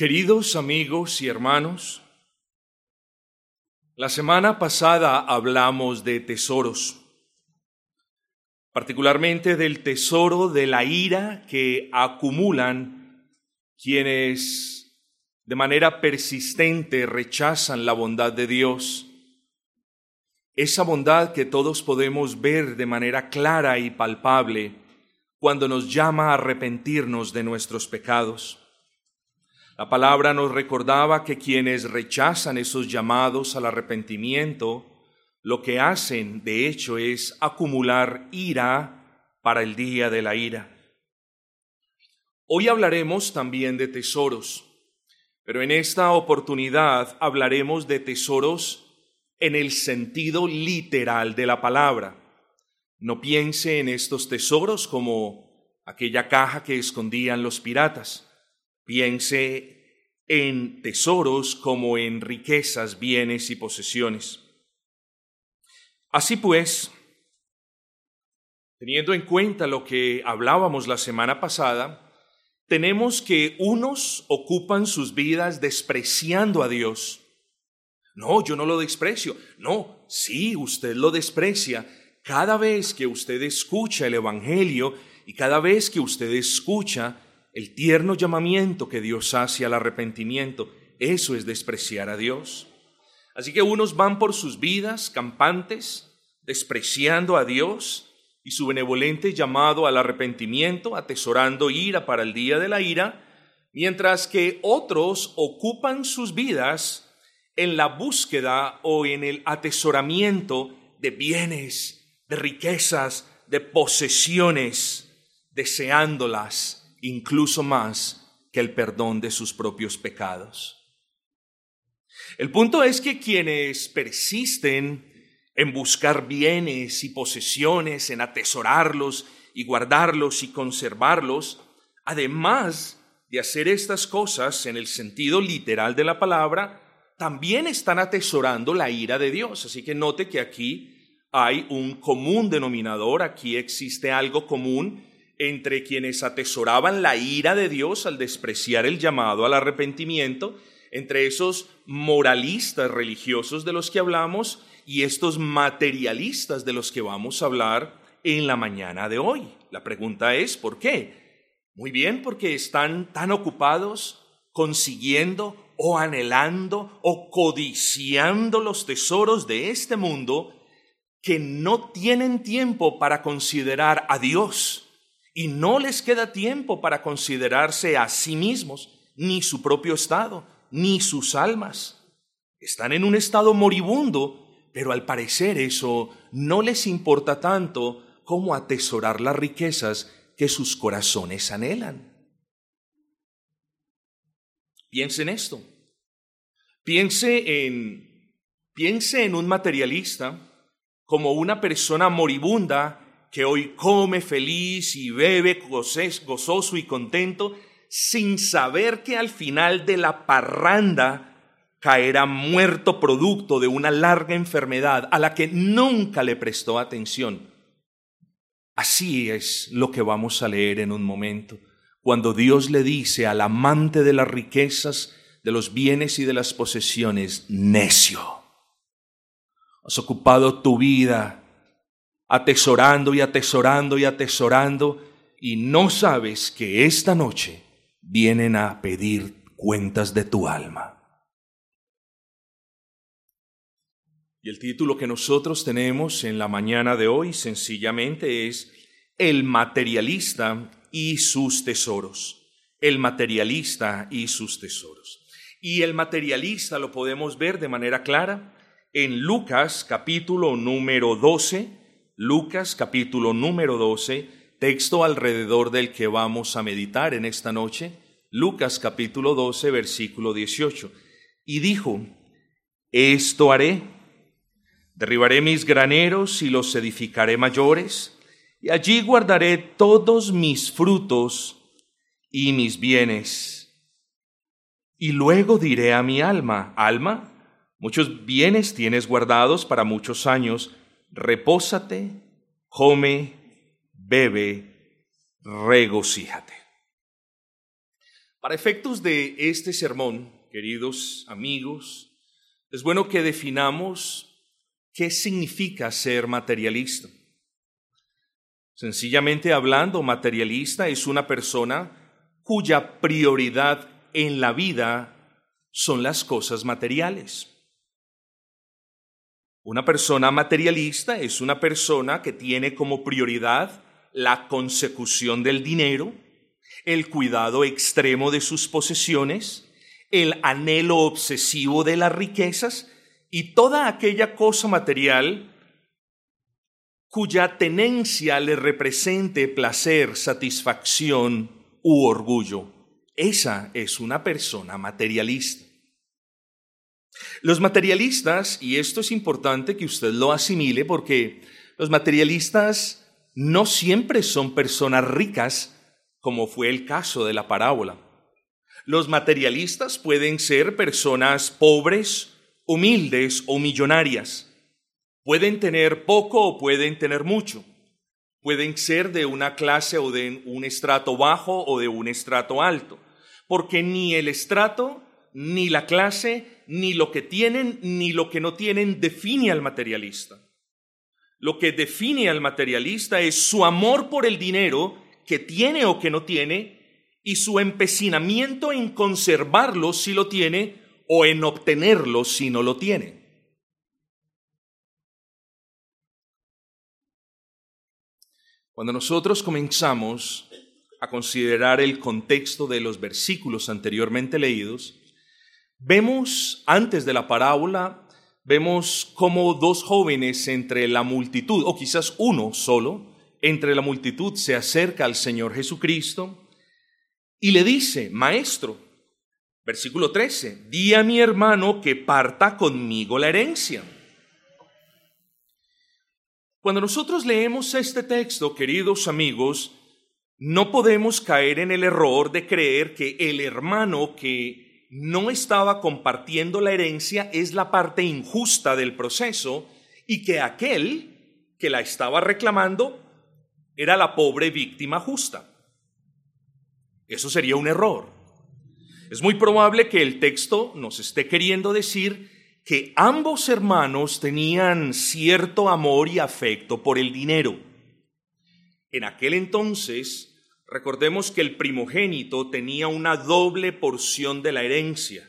Queridos amigos y hermanos, la semana pasada hablamos de tesoros, particularmente del tesoro de la ira que acumulan quienes de manera persistente rechazan la bondad de Dios, esa bondad que todos podemos ver de manera clara y palpable cuando nos llama a arrepentirnos de nuestros pecados. La palabra nos recordaba que quienes rechazan esos llamados al arrepentimiento, lo que hacen, de hecho, es acumular ira para el día de la ira. Hoy hablaremos también de tesoros, pero en esta oportunidad hablaremos de tesoros en el sentido literal de la palabra. No piense en estos tesoros como aquella caja que escondían los piratas Piense en tesoros como en riquezas, bienes y posesiones. Así pues, teniendo en cuenta lo que hablábamos la semana pasada, tenemos que unos ocupan sus vidas despreciando a Dios. No, yo no lo desprecio. No, sí, usted lo desprecia. Cada vez que usted escucha el Evangelio y cada vez que usted escucha el tierno llamamiento que Dios hace al arrepentimiento, eso es despreciar a Dios. Así que unos van por sus vidas campantes, despreciando a Dios y su benevolente llamado al arrepentimiento, atesorando ira para el día de la ira, mientras que otros ocupan sus vidas en la búsqueda o en el atesoramiento de bienes, de riquezas, de posesiones, deseándolas incluso más que el perdón de sus propios pecados. El punto es que quienes persisten en buscar bienes y posesiones, en atesorarlos y guardarlos y conservarlos, además de hacer estas cosas en el sentido literal de la palabra, también están atesorando la ira de Dios. Así que note que aquí hay un común denominador, aquí existe algo común entre quienes atesoraban la ira de Dios al despreciar el llamado al arrepentimiento, entre esos moralistas religiosos de los que hablamos y estos materialistas de los que vamos a hablar en la mañana de hoy. La pregunta es, ¿por qué? Muy bien, porque están tan ocupados consiguiendo o anhelando o codiciando los tesoros de este mundo que no tienen tiempo para considerar a Dios y no les queda tiempo para considerarse a sí mismos, ni su propio estado, ni sus almas. Están en un estado moribundo, pero al parecer eso no les importa tanto como atesorar las riquezas que sus corazones anhelan. Piense en esto. Piense en, piense en un materialista como una persona moribunda que hoy come feliz y bebe gozoso y contento, sin saber que al final de la parranda caerá muerto producto de una larga enfermedad a la que nunca le prestó atención. Así es lo que vamos a leer en un momento, cuando Dios le dice al amante de las riquezas, de los bienes y de las posesiones, necio. Has ocupado tu vida atesorando y atesorando y atesorando y no sabes que esta noche vienen a pedir cuentas de tu alma. Y el título que nosotros tenemos en la mañana de hoy sencillamente es El materialista y sus tesoros. El materialista y sus tesoros. Y el materialista lo podemos ver de manera clara en Lucas capítulo número 12, Lucas capítulo número 12, texto alrededor del que vamos a meditar en esta noche. Lucas capítulo 12, versículo 18. Y dijo, esto haré, derribaré mis graneros y los edificaré mayores, y allí guardaré todos mis frutos y mis bienes. Y luego diré a mi alma, alma, muchos bienes tienes guardados para muchos años, repósate, come, bebe, regocíjate. Para efectos de este sermón, queridos amigos, es bueno que definamos qué significa ser materialista. Sencillamente hablando, materialista es una persona cuya prioridad en la vida son las cosas materiales. Una persona materialista es una persona que tiene como prioridad la consecución del dinero, el cuidado extremo de sus posesiones, el anhelo obsesivo de las riquezas y toda aquella cosa material cuya tenencia le represente placer, satisfacción u orgullo. Esa es una persona materialista. Los materialistas, y esto es importante que usted lo asimile porque los materialistas no siempre son personas ricas, como fue el caso de la parábola. Los materialistas pueden ser personas pobres, humildes o millonarias. Pueden tener poco o pueden tener mucho. Pueden ser de una clase o de un estrato bajo o de un estrato alto. Porque ni el estrato, ni la clase, ni lo que tienen, ni lo que no tienen define al materialista. Lo que define al materialista es su amor por el dinero que tiene o que no tiene y su empecinamiento en conservarlo si lo tiene o en obtenerlo si no lo tiene. Cuando nosotros comenzamos a considerar el contexto de los versículos anteriormente leídos, vemos antes de la parábola, vemos como dos jóvenes entre la multitud, o quizás uno solo, entre la multitud se acerca al Señor Jesucristo y le dice, Maestro, versículo 13, di a mi hermano que parta conmigo la herencia. Cuando nosotros leemos este texto, queridos amigos, no podemos caer en el error de creer que el hermano que no estaba compartiendo la herencia es la parte injusta del proceso y que aquel que la estaba reclamando era la pobre víctima justa. Eso sería un error. Es muy probable que el texto nos esté queriendo decir que ambos hermanos tenían cierto amor y afecto por el dinero. En aquel entonces, recordemos que el primogénito tenía una doble porción de la herencia,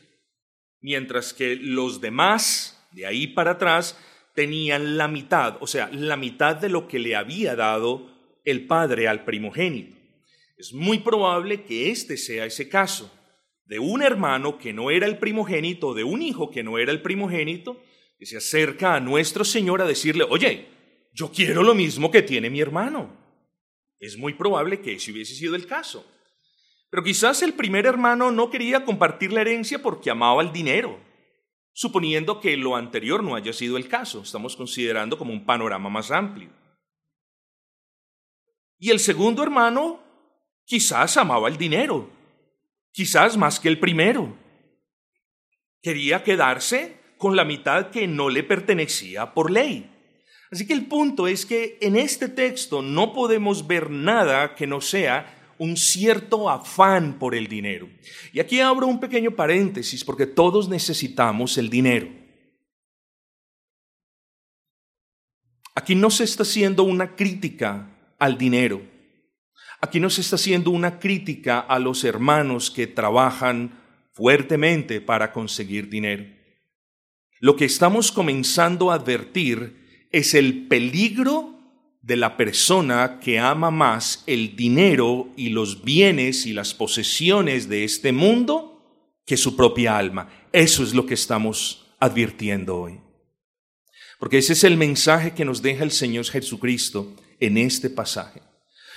mientras que los demás, de ahí para atrás, tenían la mitad, o sea, la mitad de lo que le había dado el padre al primogénito. Es muy probable que este sea ese caso, de un hermano que no era el primogénito, de un hijo que no era el primogénito, que se acerca a nuestro Señor a decirle, oye, yo quiero lo mismo que tiene mi hermano. Es muy probable que ese hubiese sido el caso. Pero quizás el primer hermano no quería compartir la herencia porque amaba el dinero, suponiendo que lo anterior no haya sido el caso. Estamos considerando como un panorama más amplio. Y el segundo hermano quizás amaba el dinero, quizás más que el primero. Quería quedarse con la mitad que no le pertenecía por ley. Así que el punto es que en este texto no podemos ver nada que no sea un cierto afán por el dinero. Y aquí abro un pequeño paréntesis porque todos necesitamos el dinero. Aquí no se está haciendo una crítica al dinero. Aquí no se está haciendo una crítica a los hermanos que trabajan fuertemente para conseguir dinero. Lo que estamos comenzando a advertir es el peligro de la persona que ama más el dinero y los bienes y las posesiones de este mundo que su propia alma. Eso es lo que estamos advirtiendo hoy. Porque ese es el mensaje que nos deja el Señor Jesucristo en este pasaje.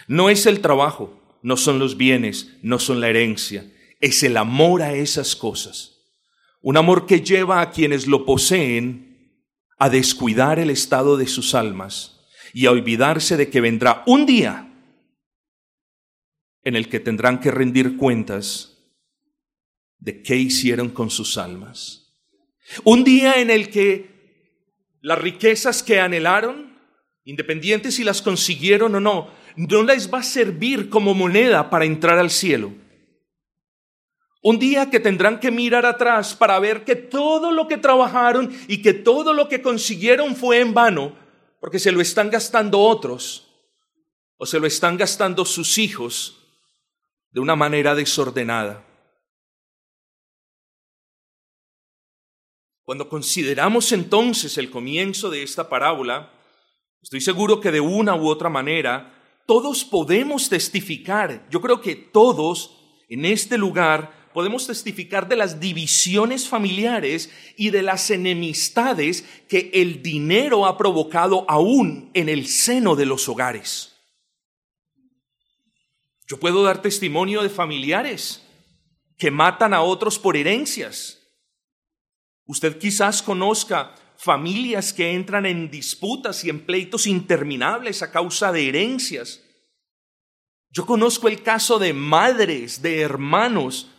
No es el trabajo, no son los bienes, no son la herencia, es el amor a esas cosas. Un amor que lleva a quienes lo poseen a descuidar el estado de sus almas y a olvidarse de que vendrá un día en el que tendrán que rendir cuentas de qué hicieron con sus almas. Un día en el que las riquezas que anhelaron independientes si las consiguieron o no, no les va a servir como moneda para entrar al cielo. Un día que tendrán que mirar atrás para ver que todo lo que trabajaron y que todo lo que consiguieron fue en vano, porque se lo están gastando otros o se lo están gastando sus hijos de una manera desordenada. Cuando consideramos entonces el comienzo de esta parábola, estoy seguro que de una u otra manera todos podemos testificar, yo creo que todos en este lugar podemos testificar de las divisiones familiares y de las enemistades que el dinero ha provocado aún en el seno de los hogares. Yo puedo dar testimonio de familiares que matan a otros por herencias. Usted quizás conozca familias que entran en disputas y en pleitos interminables a causa de herencias. Yo conozco el caso de madres, de hermanos,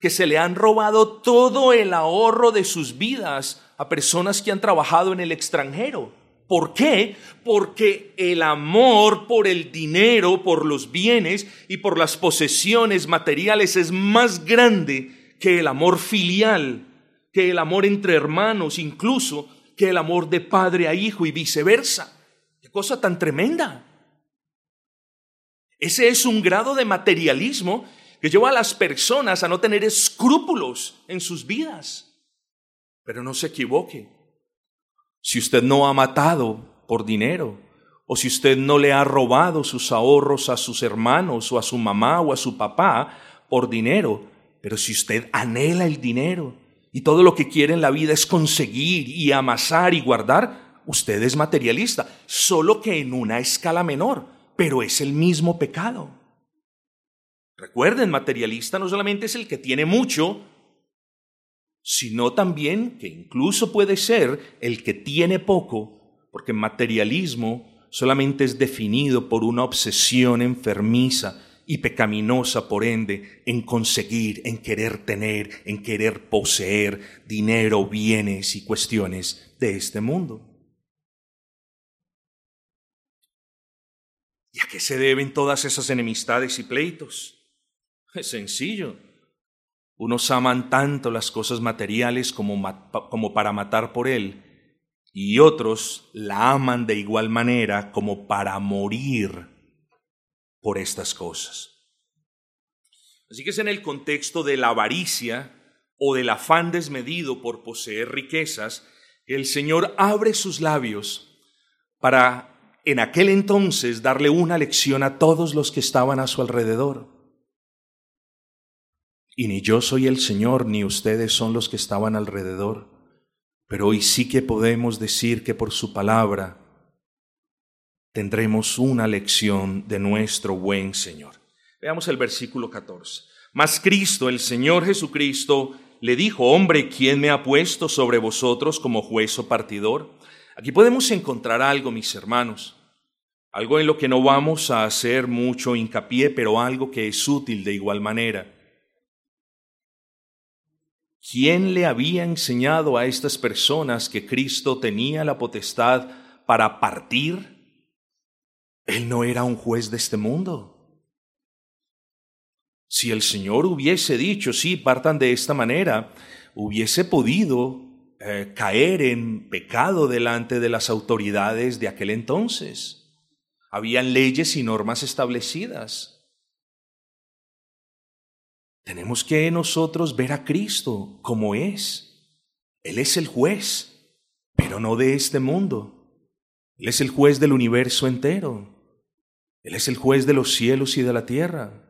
que se le han robado todo el ahorro de sus vidas a personas que han trabajado en el extranjero. ¿Por qué? Porque el amor por el dinero, por los bienes y por las posesiones materiales es más grande que el amor filial, que el amor entre hermanos, incluso que el amor de padre a hijo y viceversa. Qué cosa tan tremenda. Ese es un grado de materialismo que lleva a las personas a no tener escrúpulos en sus vidas. Pero no se equivoque si usted no ha matado por dinero, o si usted no le ha robado sus ahorros a sus hermanos o a su mamá o a su papá por dinero, pero si usted anhela el dinero y todo lo que quiere en la vida es conseguir y amasar y guardar, usted es materialista, solo que en una escala menor, pero es el mismo pecado. Recuerden, materialista no solamente es el que tiene mucho, sino también que incluso puede ser el que tiene poco, porque materialismo solamente es definido por una obsesión enfermiza y pecaminosa, por ende, en conseguir, en querer tener, en querer poseer dinero, bienes y cuestiones de este mundo. ¿Y a qué se deben todas esas enemistades y pleitos? Es sencillo unos aman tanto las cosas materiales como, para matar por Él, y otros la aman de igual manera como para morir por estas cosas. Así que es en el contexto de la avaricia o del afán desmedido por poseer riquezas que el Señor abre sus labios para en aquel entonces darle una lección a todos los que estaban a su alrededor. Y ni yo soy el Señor, ni ustedes son los que estaban alrededor. Pero hoy sí que podemos decir que por su palabra tendremos una lección de nuestro buen Señor. Veamos el versículo 14. Mas Cristo, el Señor Jesucristo, le dijo, hombre, ¿quién me ha puesto sobre vosotros como juez o partidor? Aquí podemos encontrar algo, mis hermanos, algo en lo que no vamos a hacer mucho hincapié, pero algo que es útil de igual manera. ¿Quién le había enseñado a estas personas que Cristo tenía la potestad para partir? Él no era un juez de este mundo. Si el Señor hubiese dicho, sí, partan de esta manera, hubiese podido eh, caer en pecado delante de las autoridades de aquel entonces. Habían leyes y normas establecidas. Tenemos que nosotros ver a Cristo como es. Él es el juez, pero no de este mundo. Él es el juez del universo entero. Él es el juez de los cielos y de la tierra.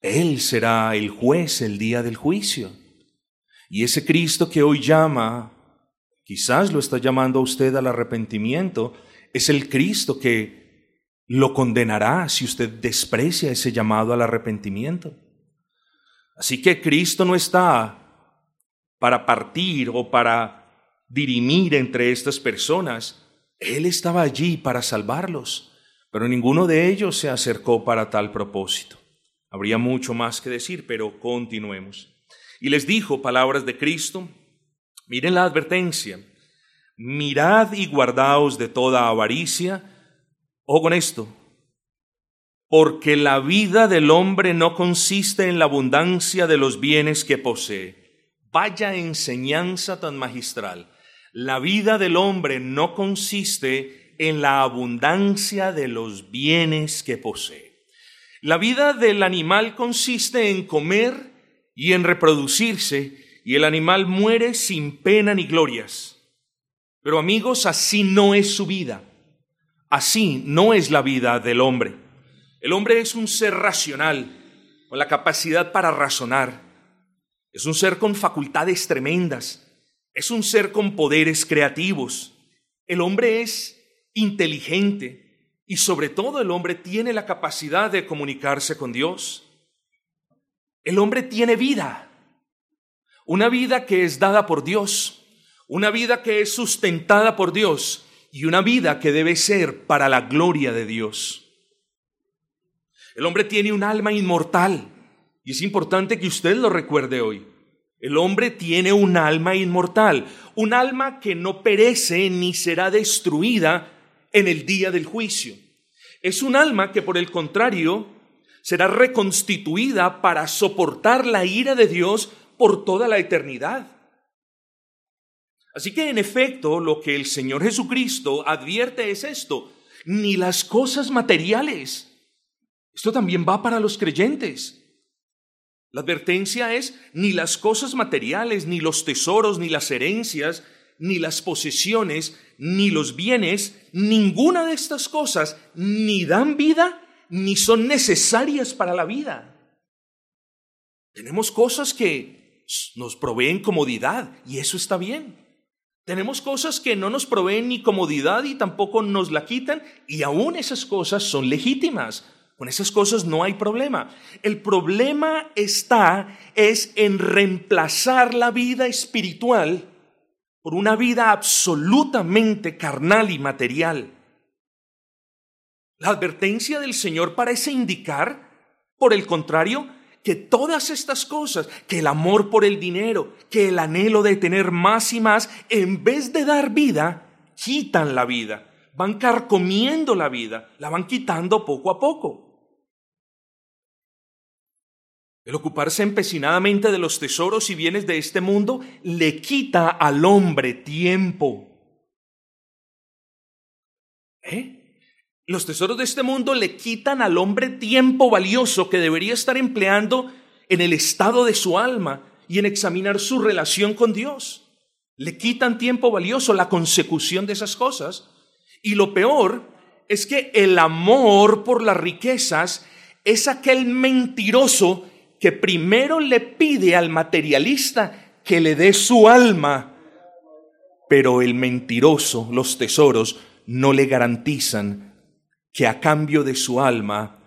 Él será el juez el día del juicio. Y ese Cristo que hoy llama, quizás lo está llamando a usted al arrepentimiento, es el Cristo que lo condenará si usted desprecia ese llamado al arrepentimiento. Así que Cristo no está para partir o para dirimir entre estas personas. Él estaba allí para salvarlos, pero ninguno de ellos se acercó para tal propósito. Habría mucho más que decir, pero continuemos. Y les dijo palabras de Cristo, miren la advertencia, mirad y guardaos de toda avaricia. o con esto, porque la vida del hombre no consiste en la abundancia de los bienes que posee. Vaya enseñanza tan magistral. La vida del hombre no consiste en la abundancia de los bienes que posee. La vida del animal consiste en comer y en reproducirse, y el animal muere sin pena ni glorias. Pero amigos, así no es su vida. Así no es la vida del hombre. El hombre es un ser racional, con la capacidad para razonar. Es un ser con facultades tremendas. Es un ser con poderes creativos. El hombre es inteligente y sobre todo el hombre tiene la capacidad de comunicarse con Dios. El hombre tiene vida, una vida que es dada por Dios, una vida que es sustentada por Dios y una vida que debe ser para la gloria de Dios. El hombre tiene un alma inmortal y es importante que usted lo recuerde hoy. El hombre tiene un alma inmortal, un alma que no perece ni será destruida en el día del juicio. Es un alma que por el contrario será reconstituida para soportar la ira de Dios por toda la eternidad. Así que en efecto lo que el Señor Jesucristo advierte es esto, ni las cosas materiales. Esto también va para los creyentes. La advertencia es, ni las cosas materiales, ni los tesoros, ni las herencias, ni las posesiones, ni los bienes, ninguna de estas cosas ni dan vida, ni son necesarias para la vida. Tenemos cosas que nos proveen comodidad y eso está bien. Tenemos cosas que no nos proveen ni comodidad y tampoco nos la quitan y aún esas cosas son legítimas. Con esas cosas no hay problema. El problema está es en reemplazar la vida espiritual por una vida absolutamente carnal y material. La advertencia del Señor parece indicar, por el contrario, que todas estas cosas, que el amor por el dinero, que el anhelo de tener más y más, en vez de dar vida, quitan la vida, van carcomiendo la vida, la van quitando poco a poco. El ocuparse empecinadamente de los tesoros y bienes de este mundo le quita al hombre tiempo. ¿Eh? Los tesoros de este mundo le quitan al hombre tiempo valioso que debería estar empleando en el estado de su alma y en examinar su relación con Dios. Le quitan tiempo valioso la consecución de esas cosas. Y lo peor es que el amor por las riquezas es aquel mentiroso que primero le pide al materialista que le dé su alma, pero el mentiroso, los tesoros, no le garantizan que a cambio de su alma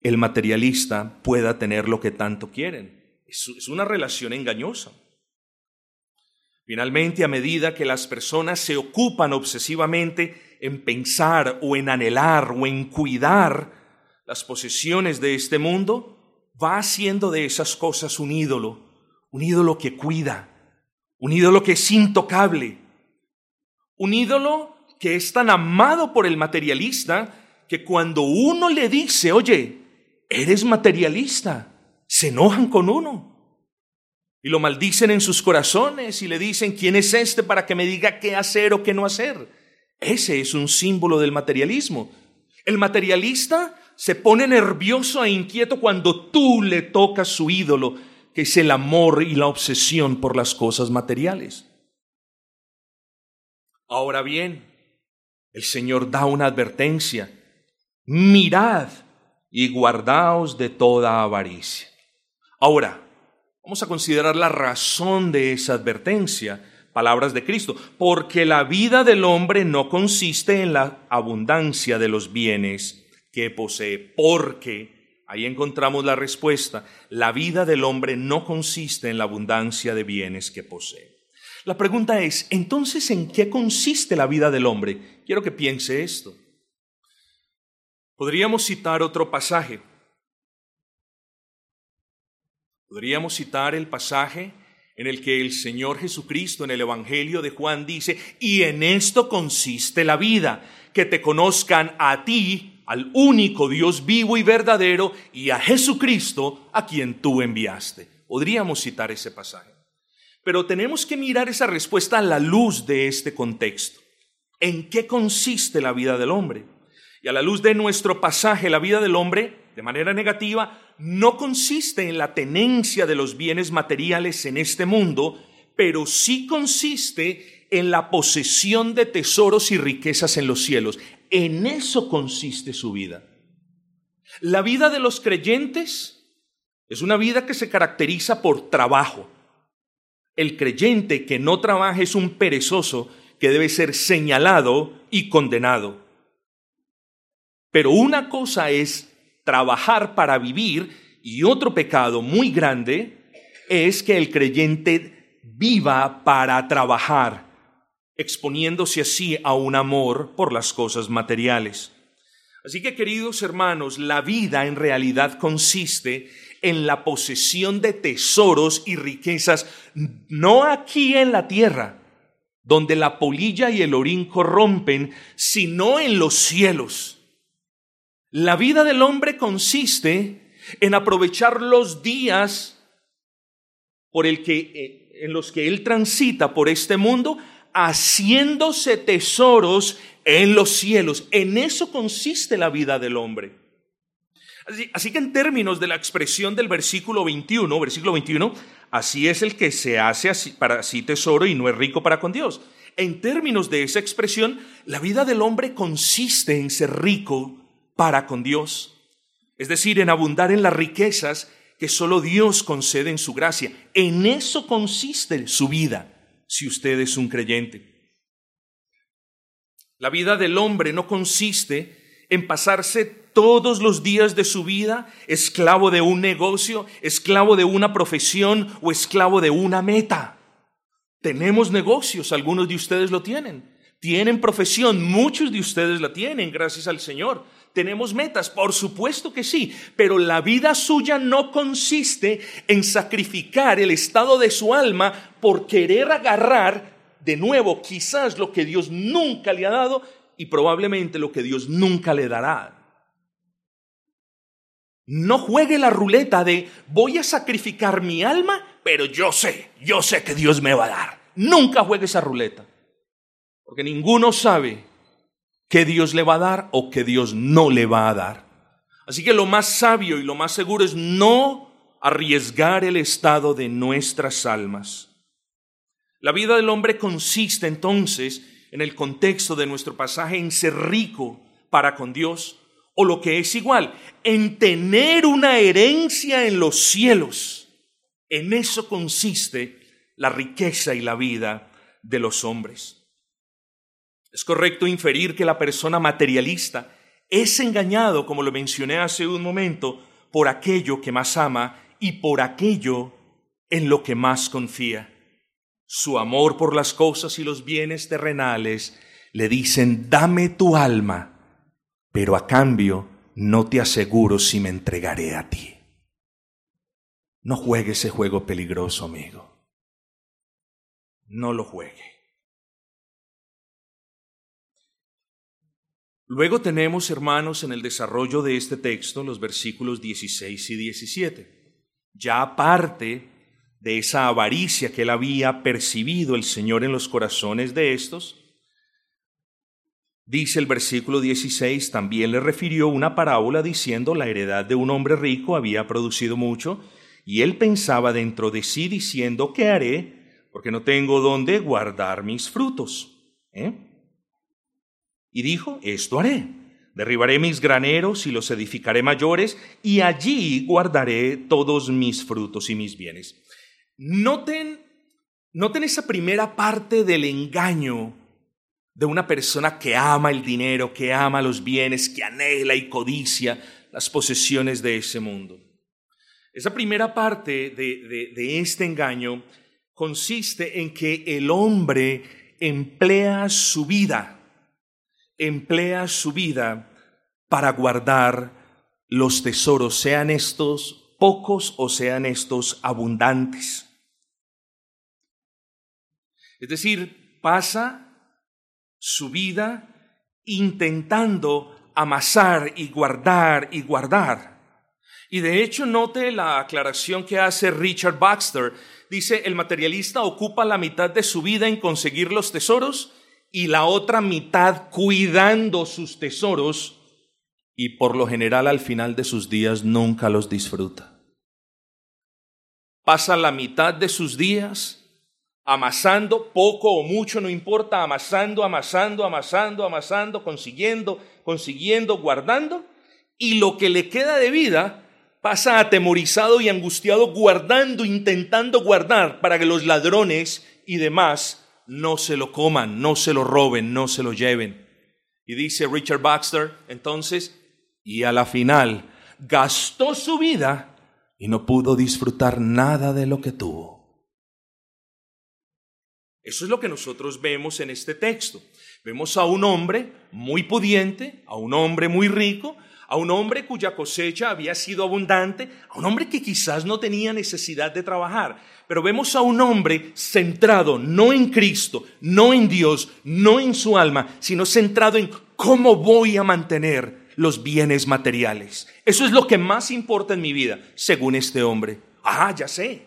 el materialista pueda tener lo que tanto quieren. Es una relación engañosa. Finalmente, a medida que las personas se ocupan obsesivamente en pensar o en anhelar o en cuidar las posesiones de este mundo, va haciendo de esas cosas un ídolo, un ídolo que cuida, un ídolo que es intocable, un ídolo que es tan amado por el materialista que cuando uno le dice, oye, eres materialista, se enojan con uno. Y lo maldicen en sus corazones y le dicen, ¿quién es este para que me diga qué hacer o qué no hacer? Ese es un símbolo del materialismo. El materialista se pone nervioso e inquieto cuando tú le tocas su ídolo, que es el amor y la obsesión por las cosas materiales. Ahora bien, el Señor da una advertencia mirad y guardaos de toda avaricia. Ahora, vamos a considerar la razón de esa advertencia, palabras de Cristo, porque la vida del hombre no consiste en la abundancia de los bienes posee, porque, ahí encontramos la respuesta, la vida del hombre no consiste en la abundancia de bienes que posee. La pregunta es, entonces, ¿en qué consiste la vida del hombre? Quiero que piense esto. Podríamos citar otro pasaje. Podríamos citar el pasaje en el que el Señor Jesucristo en el Evangelio de Juan dice, y en esto consiste la vida, que te conozcan a ti al único Dios vivo y verdadero y a Jesucristo a quien tú enviaste. Podríamos citar ese pasaje. Pero tenemos que mirar esa respuesta a la luz de este contexto. ¿En qué consiste la vida del hombre? Y a la luz de nuestro pasaje, la vida del hombre, de manera negativa, no consiste en la tenencia de los bienes materiales en este mundo, pero sí consiste en la posesión de tesoros y riquezas en los cielos. En eso consiste su vida. La vida de los creyentes es una vida que se caracteriza por trabajo. El creyente que no trabaja es un perezoso que debe ser señalado y condenado. Pero una cosa es trabajar para vivir y otro pecado muy grande es que el creyente viva para trabajar, exponiéndose así a un amor por las cosas materiales. Así que queridos hermanos, la vida en realidad consiste en la posesión de tesoros y riquezas, no aquí en la tierra, donde la polilla y el orín corrompen, sino en los cielos. La vida del hombre consiste en aprovechar los días por el que, eh, en los que él transita por este mundo, haciéndose tesoros en los cielos. En eso consiste la vida del hombre. Así, que en términos de la expresión del versículo 21, versículo 21, así es el que se hace así, para sí tesoro y no es rico para con Dios. En términos de esa expresión, la vida del hombre consiste en ser rico para con Dios, es decir, en abundar en las riquezas que solo Dios concede en su gracia. En eso consiste su vida, si usted es un creyente. La vida del hombre no consiste en pasarse todos los días de su vida esclavo de un negocio, esclavo de una profesión o esclavo de una meta. Tenemos negocios, algunos de ustedes lo tienen. Tienen profesión, muchos de ustedes la tienen, gracias al Señor. ¿Tenemos metas? Por supuesto que sí, pero la vida suya no consiste en sacrificar el estado de su alma por querer agarrar de nuevo quizás lo que Dios nunca le ha dado y probablemente lo que Dios nunca le dará. No juegue la ruleta de voy a sacrificar mi alma, pero yo sé, yo sé que Dios me va a dar. Nunca juegue esa ruleta, porque ninguno sabe qué Dios le va a dar o qué Dios no le va a dar. Así que lo más sabio y lo más seguro es no arriesgar el estado de nuestras almas. La vida del hombre consiste entonces, en el contexto de nuestro pasaje, en ser rico para con Dios, o lo que es igual, en tener una herencia en los cielos. En eso consiste la riqueza y la vida de los hombres. Es correcto inferir que la persona materialista es engañado, como lo mencioné hace un momento, por aquello que más ama y por aquello en lo que más confía. Su amor por las cosas y los bienes terrenales le dicen, dame tu alma, pero a cambio no te aseguro si me entregaré a ti. No juegue ese juego peligroso, amigo. No lo juegue. Luego tenemos, hermanos, en el desarrollo de este texto los versículos 16 y 17. Ya aparte de esa avaricia que él había percibido el Señor en los corazones de estos, dice el versículo 16, también le refirió una parábola diciendo la heredad de un hombre rico había producido mucho, y él pensaba dentro de sí diciendo, ¿qué haré? Porque no tengo dónde guardar mis frutos. ¿Eh? Y dijo, esto haré. Derribaré mis graneros y los edificaré mayores, y allí guardaré todos mis frutos y mis bienes. Noten, noten esa primera parte del engaño de una persona que ama el dinero, que ama los bienes, que anhela y codicia las posesiones de ese mundo. Esa primera parte de, de este engaño consiste en que el hombre emplea su vida emplea su vida para guardar los tesoros, sean estos pocos o sean estos abundantes. Es decir, pasa su vida intentando amasar y guardar y guardar. Y de hecho, note la aclaración que hace Richard Baxter. Dice, el materialista ocupa la mitad de su vida en conseguir los tesoros y la otra mitad cuidando sus tesoros y por lo general al final de sus días nunca los disfruta. Pasa la mitad de sus días amasando, poco o mucho, no importa, amasando, amasando, amasando, amasando, consiguiendo, consiguiendo, guardando, y lo que le queda de vida pasa atemorizado y angustiado guardando, intentando guardar para que los ladrones y demás no se lo coman, no se lo roben, no se lo lleven. Y dice Richard Baxter, entonces, y a la final gastó su vida y no pudo disfrutar nada de lo que tuvo. Eso es lo que nosotros vemos en este texto. Vemos a un hombre muy pudiente, a un hombre muy rico, a un hombre cuya cosecha había sido abundante, a un hombre que quizás no tenía necesidad de trabajar, pero vemos a un hombre centrado no en Cristo, no en Dios, no en su alma, sino centrado en cómo voy a mantener los bienes materiales. Eso es lo que más importa en mi vida, según este hombre. Ah, ya sé,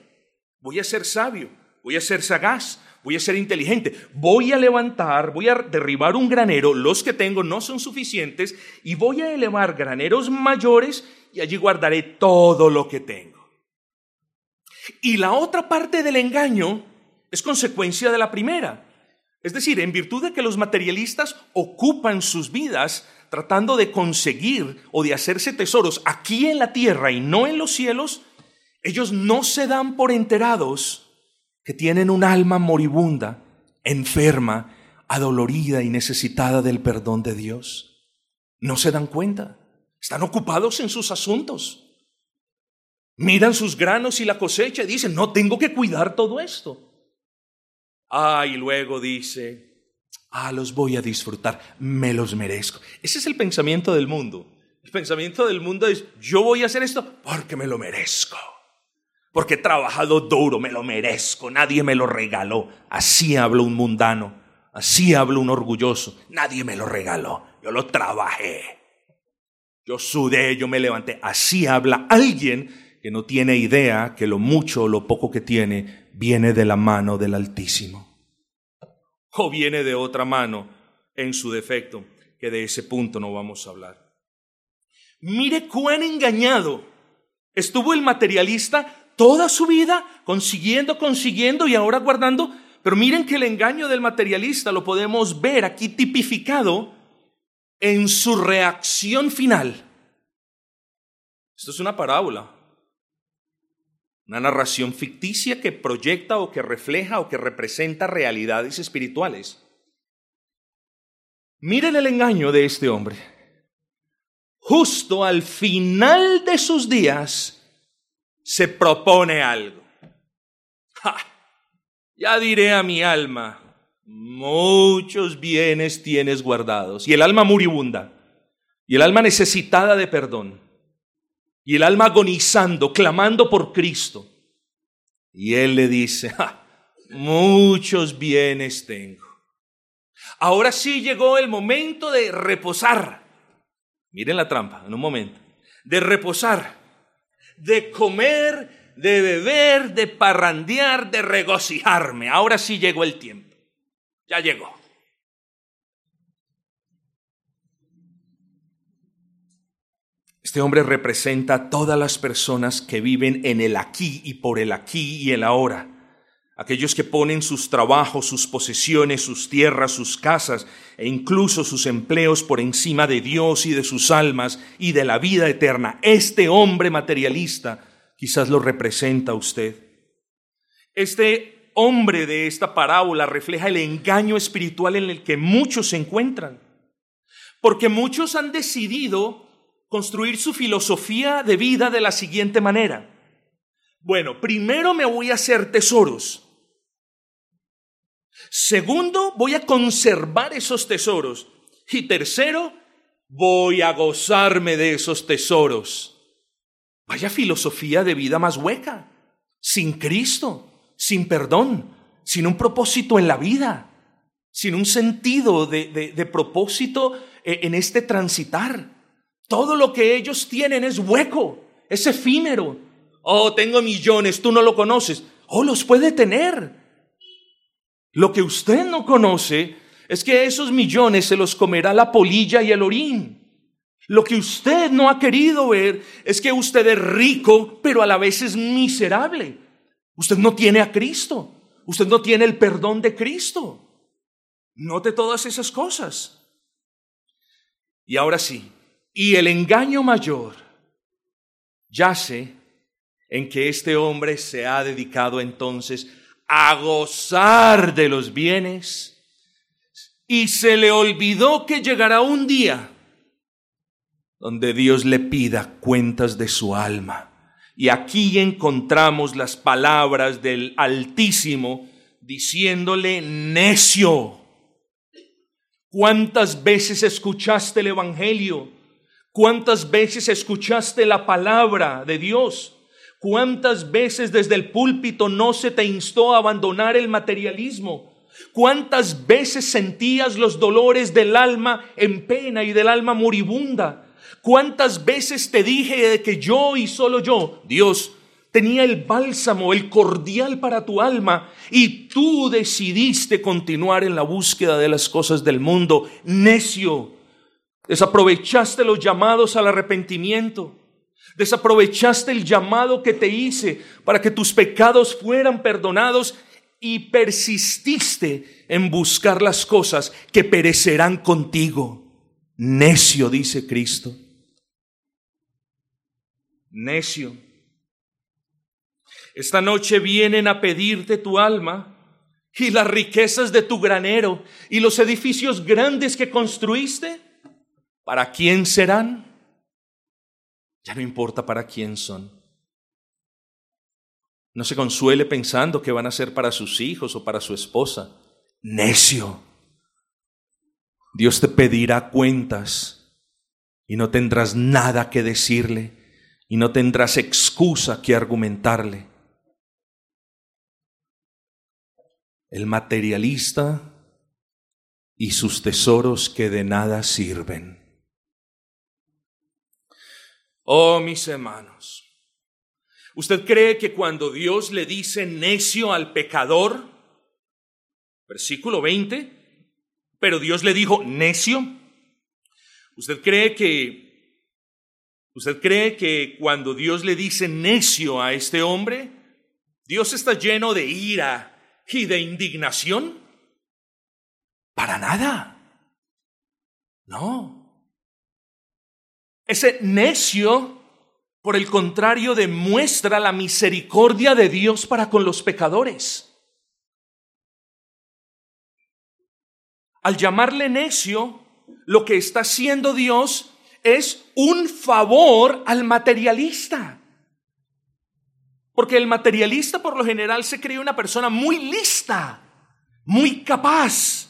voy a ser sabio, voy a ser sagaz, voy a ser inteligente, voy a levantar, voy a derribar un granero, los que tengo no son suficientes, y voy a elevar graneros mayores y allí guardaré todo lo que tengo. Y la otra parte del engaño es consecuencia de la primera. Es decir, en virtud de que los materialistas ocupan sus vidas tratando de conseguir o de hacerse tesoros aquí en la tierra y no en los cielos, ellos no se dan por enterados que tienen un alma moribunda, enferma, adolorida y necesitada del perdón de Dios. No se dan cuenta, están ocupados en sus asuntos. Miran sus granos y la cosecha y dicen, no tengo que cuidar todo esto. Ah, y luego dice, Ah, los voy a disfrutar, me los merezco. Ese es el pensamiento del mundo. El pensamiento del mundo es, yo voy a hacer esto porque me lo merezco. Porque he trabajado duro, me lo merezco, nadie me lo regaló. Así habla un mundano, así habla un orgulloso, nadie me lo regaló, yo lo trabajé. Yo sudé, yo me levanté. Así habla alguien que no tiene idea que lo mucho o lo poco que tiene viene de la mano del Altísimo o viene de otra mano en su defecto, que de ese punto no vamos a hablar. Mire cuán engañado estuvo el materialista toda su vida, consiguiendo, consiguiendo y ahora guardando. Pero miren que el engaño del materialista lo podemos ver aquí tipificado en su reacción final. Esto es una parábola, una narración ficticia que proyecta o que refleja o que representa realidades espirituales. Miren el engaño de este hombre. Justo al final de sus días se propone algo. Ya diré a mi alma, muchos bienes tienes guardados. Y el alma moribunda, y el alma necesitada de perdón y el alma agonizando, clamando por Cristo. Y él le dice, muchos bienes tengo. Ahora sí llegó el momento de reposar. Miren la trampa, en un momento. De reposar, de comer, de beber, de parrandear, de regocijarme. Ahora sí llegó el tiempo. Ya llegó. Este hombre representa a todas las personas que viven en el aquí y por el aquí y el ahora. Aquellos que ponen sus trabajos, sus posesiones, sus tierras, sus casas e incluso sus empleos por encima de Dios y de sus almas y de la vida eterna. Este hombre materialista quizás lo representa a usted. Este hombre de esta parábola refleja el engaño espiritual en el que muchos se encuentran. Porque muchos han decidido construir su filosofía de vida de la siguiente manera. Bueno, primero me voy a hacer tesoros. Segundo, voy a conservar esos tesoros. Y tercero, voy a gozarme de esos tesoros. Vaya filosofía de vida más hueca, sin Cristo, sin perdón, sin un propósito en la vida, sin un sentido de, de propósito eh, en este transitar. Todo lo que ellos tienen es hueco, es efímero. Oh, tengo millones, tú no lo conoces. Oh, los puede tener. Lo que usted no conoce es que esos millones se los comerá la polilla y el orín. Lo que usted no ha querido ver es que usted es rico, pero a la vez es miserable. Usted no tiene a Cristo. Usted no tiene el perdón de Cristo. Note todas esas cosas. Y ahora sí, y el engaño mayor yace en que este hombre se ha dedicado entonces a gozar de los bienes y se le olvidó que llegará un día donde Dios le pida cuentas de su alma. Y aquí encontramos las palabras del Altísimo diciéndole necio. ¿Cuántas veces escuchaste el Evangelio? ¿Cuántas veces escuchaste la palabra de Dios? ¿Cuántas veces desde el púlpito no se te instó a abandonar el materialismo? ¿Cuántas veces sentías los dolores del alma en pena y del alma moribunda? ¿Cuántas veces te dije que yo y solo yo, Dios, tenía el bálsamo, el cordial para tu alma, y tú decidiste continuar en la búsqueda de las cosas del mundo, necio. Desaprovechaste los llamados al arrepentimiento. Desaprovechaste el llamado que te hice para que tus pecados fueran perdonados y persististe en buscar las cosas que perecerán contigo. Necio, dice Cristo. Necio. Esta noche vienen a pedirte tu alma y las riquezas de tu granero y los edificios grandes que construiste. ¿Para quién serán? Ya no importa para quién son. No se consuele pensando que van a ser para sus hijos o para su esposa. Necio. Dios te pedirá cuentas y no tendrás nada que decirle y no tendrás excusa que argumentarle. El materialista y sus tesoros que de nada sirven. Oh, mis hermanos, ¿usted cree que cuando Dios le dice necio al pecador, versículo 20, pero Dios le dijo necio. ¿Usted cree que usted cree que cuando Dios le dice necio a este hombre, Dios está lleno de ira y de indignación? Para nada. No. Ese necio, por el contrario, demuestra la misericordia de Dios para con los pecadores. Al llamarle necio, lo que está haciendo Dios es un favor al materialista. Porque el materialista por lo general se cree una persona muy lista, muy capaz,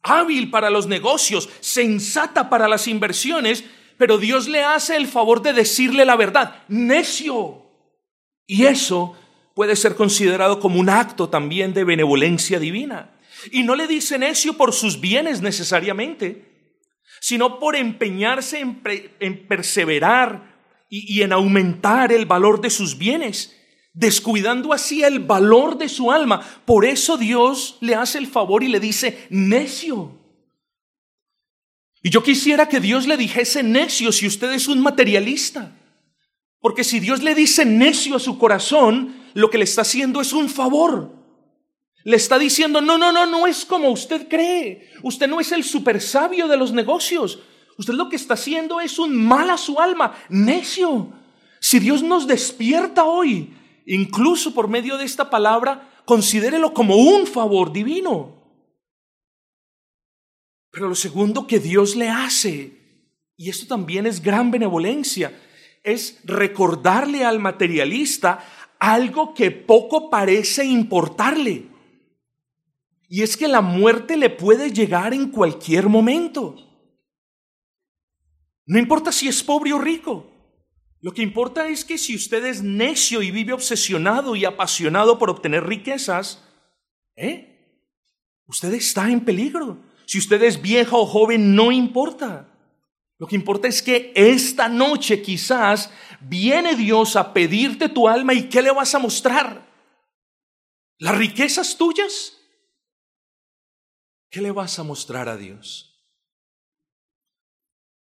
hábil para los negocios, sensata para las inversiones, pero Dios le hace el favor de decirle la verdad, necio. Y eso puede ser considerado como un acto también de benevolencia divina. Y no le dice necio por sus bienes necesariamente, sino por empeñarse en, perseverar y, en aumentar el valor de sus bienes, descuidando así el valor de su alma. Por eso Dios le hace el favor y le dice necio. Y yo quisiera que Dios le dijese necio si usted es un materialista. Porque si Dios le dice necio a su corazón, lo que le está haciendo es un favor. Le está diciendo, no, no, no, no es como usted cree. Usted no es el super sabio de los negocios. Usted lo que está haciendo es un mal a su alma, necio. Si Dios nos despierta hoy, incluso por medio de esta palabra, considérelo como un favor divino. Pero lo segundo que Dios le hace, y esto también es gran benevolencia, es recordarle al materialista algo que poco parece importarle. Y es que la muerte le puede llegar en cualquier momento. No importa si es pobre o rico. Lo que importa es que si usted es necio y vive obsesionado y apasionado por obtener riquezas, ¿eh? Usted está en peligro. Si usted es vieja o joven, no importa. Lo que importa es que esta noche quizás viene Dios a pedirte tu alma y ¿qué le vas a mostrar? ¿Las riquezas tuyas? ¿Qué le vas a mostrar a Dios?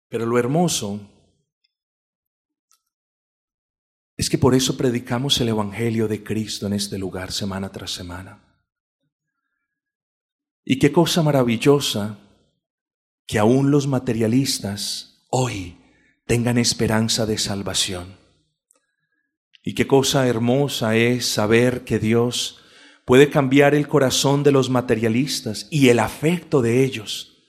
Pero lo hermoso es que por eso predicamos el Evangelio de Cristo en este lugar semana tras semana. Y qué cosa maravillosa que aún los materialistas hoy tengan esperanza de salvación. Y qué cosa hermosa es saber que Dios puede cambiar el corazón de los materialistas y el afecto de ellos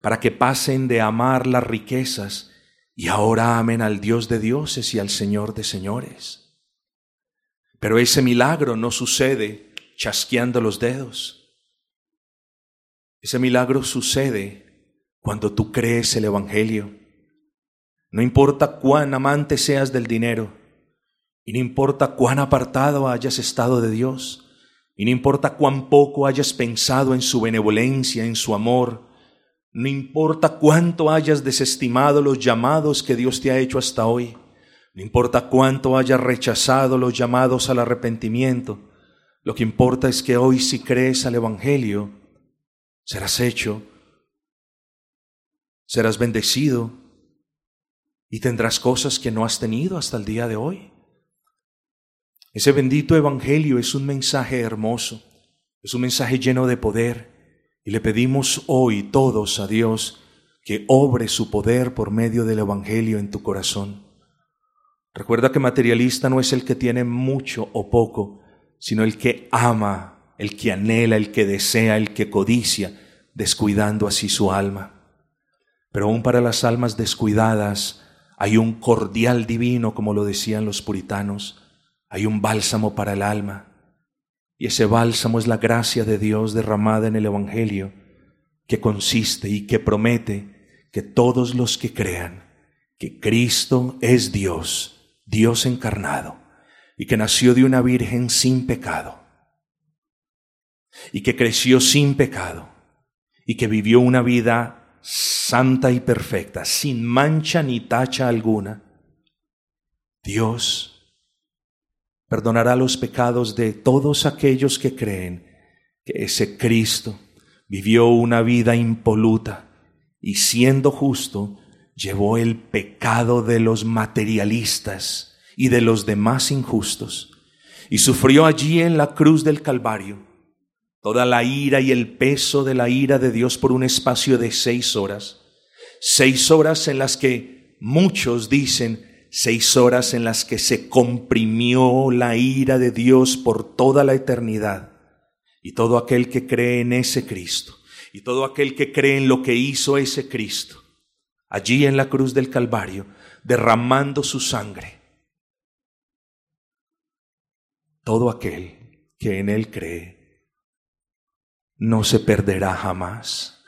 para que pasen de amar las riquezas y ahora amen al Dios de dioses y al Señor de señores. Pero ese milagro no sucede chasqueando los dedos. Ese milagro sucede cuando tú crees el Evangelio. No importa cuán amante seas del dinero, y no importa cuán apartado hayas estado de Dios, y no importa cuán poco hayas pensado en su benevolencia, en su amor, no importa cuánto hayas desestimado los llamados que Dios te ha hecho hasta hoy, no importa cuánto hayas rechazado los llamados al arrepentimiento, lo que importa es que hoy si crees al Evangelio, serás hecho, serás bendecido y tendrás cosas que no has tenido hasta el día de hoy. Ese bendito Evangelio es un mensaje hermoso, es un mensaje lleno de poder, y le pedimos hoy todos a Dios que obre su poder por medio del Evangelio en tu corazón. Recuerda que materialista no es el que tiene mucho o poco, sino el que ama, el que anhela, el que desea, el que codicia, descuidando así su alma. Pero aún para las almas descuidadas hay un cordial divino, como lo decían los puritanos, hay un bálsamo para el alma. Y ese bálsamo es la gracia de Dios derramada en el Evangelio, que consiste y que promete que todos los que crean que Cristo es Dios, Dios encarnado, y que nació de una virgen sin pecado, y que creció sin pecado, y que vivió una vida santa y perfecta, sin mancha ni tacha alguna, Dios perdonará los pecados de todos aquellos que creen que ese Cristo vivió una vida impoluta y siendo justo, llevó el pecado de los materialistas y de los demás injustos, y sufrió allí en la cruz del Calvario toda la ira y el peso de la ira de Dios por un espacio de seis horas, seis horas en las que muchos dicen seis horas en las que se comprimió la ira de Dios por toda la eternidad. Y todo aquel que cree en ese Cristo, y todo aquel que cree en lo que hizo ese Cristo, allí en la cruz del Calvario, derramando su sangre, todo aquel que en Él cree, no se perderá jamás.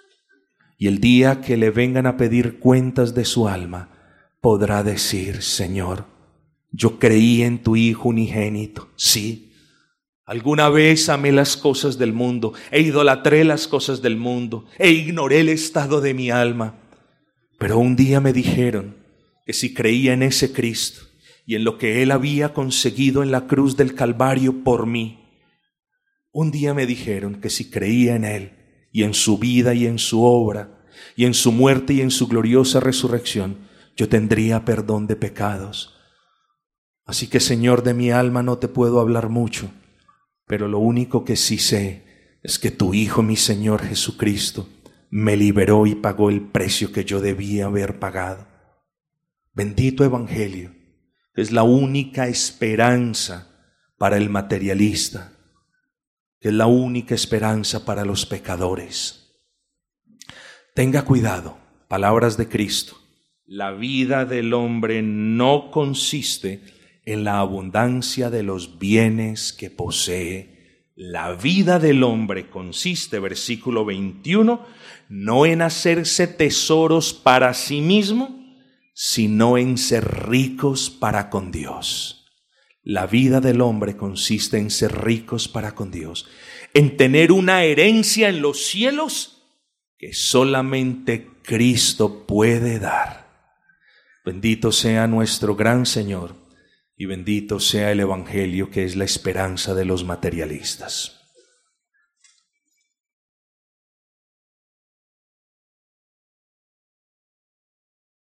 Y el día que le vengan a pedir cuentas de su alma, podrá decir, Señor, yo creí en tu Hijo unigénito, sí. Alguna vez amé las cosas del mundo e idolatré las cosas del mundo e ignoré el estado de mi alma. Pero un día me dijeron que si creía en ese Cristo y en lo que Él había conseguido en la cruz del Calvario por mí, un día me dijeron que si creía en Él y en su vida y en su obra y en su muerte y en su gloriosa resurrección, yo tendría perdón de pecados. Así que Señor de mi alma no te puedo hablar mucho, pero lo único que sí sé es que tu Hijo, mi Señor Jesucristo, me liberó y pagó el precio que yo debía haber pagado. Bendito Evangelio, es la única esperanza para el materialista, es la única esperanza para los pecadores. Tenga cuidado, palabras de Cristo. La vida del hombre no consiste en la abundancia de los bienes que posee. La vida del hombre consiste, versículo 21, no en hacerse tesoros para sí mismo, sino en ser ricos para con Dios. La vida del hombre consiste en ser ricos para con Dios, en tener una herencia en los cielos que solamente Cristo puede dar. Bendito sea nuestro gran Señor y bendito sea el Evangelio que es la esperanza de los materialistas.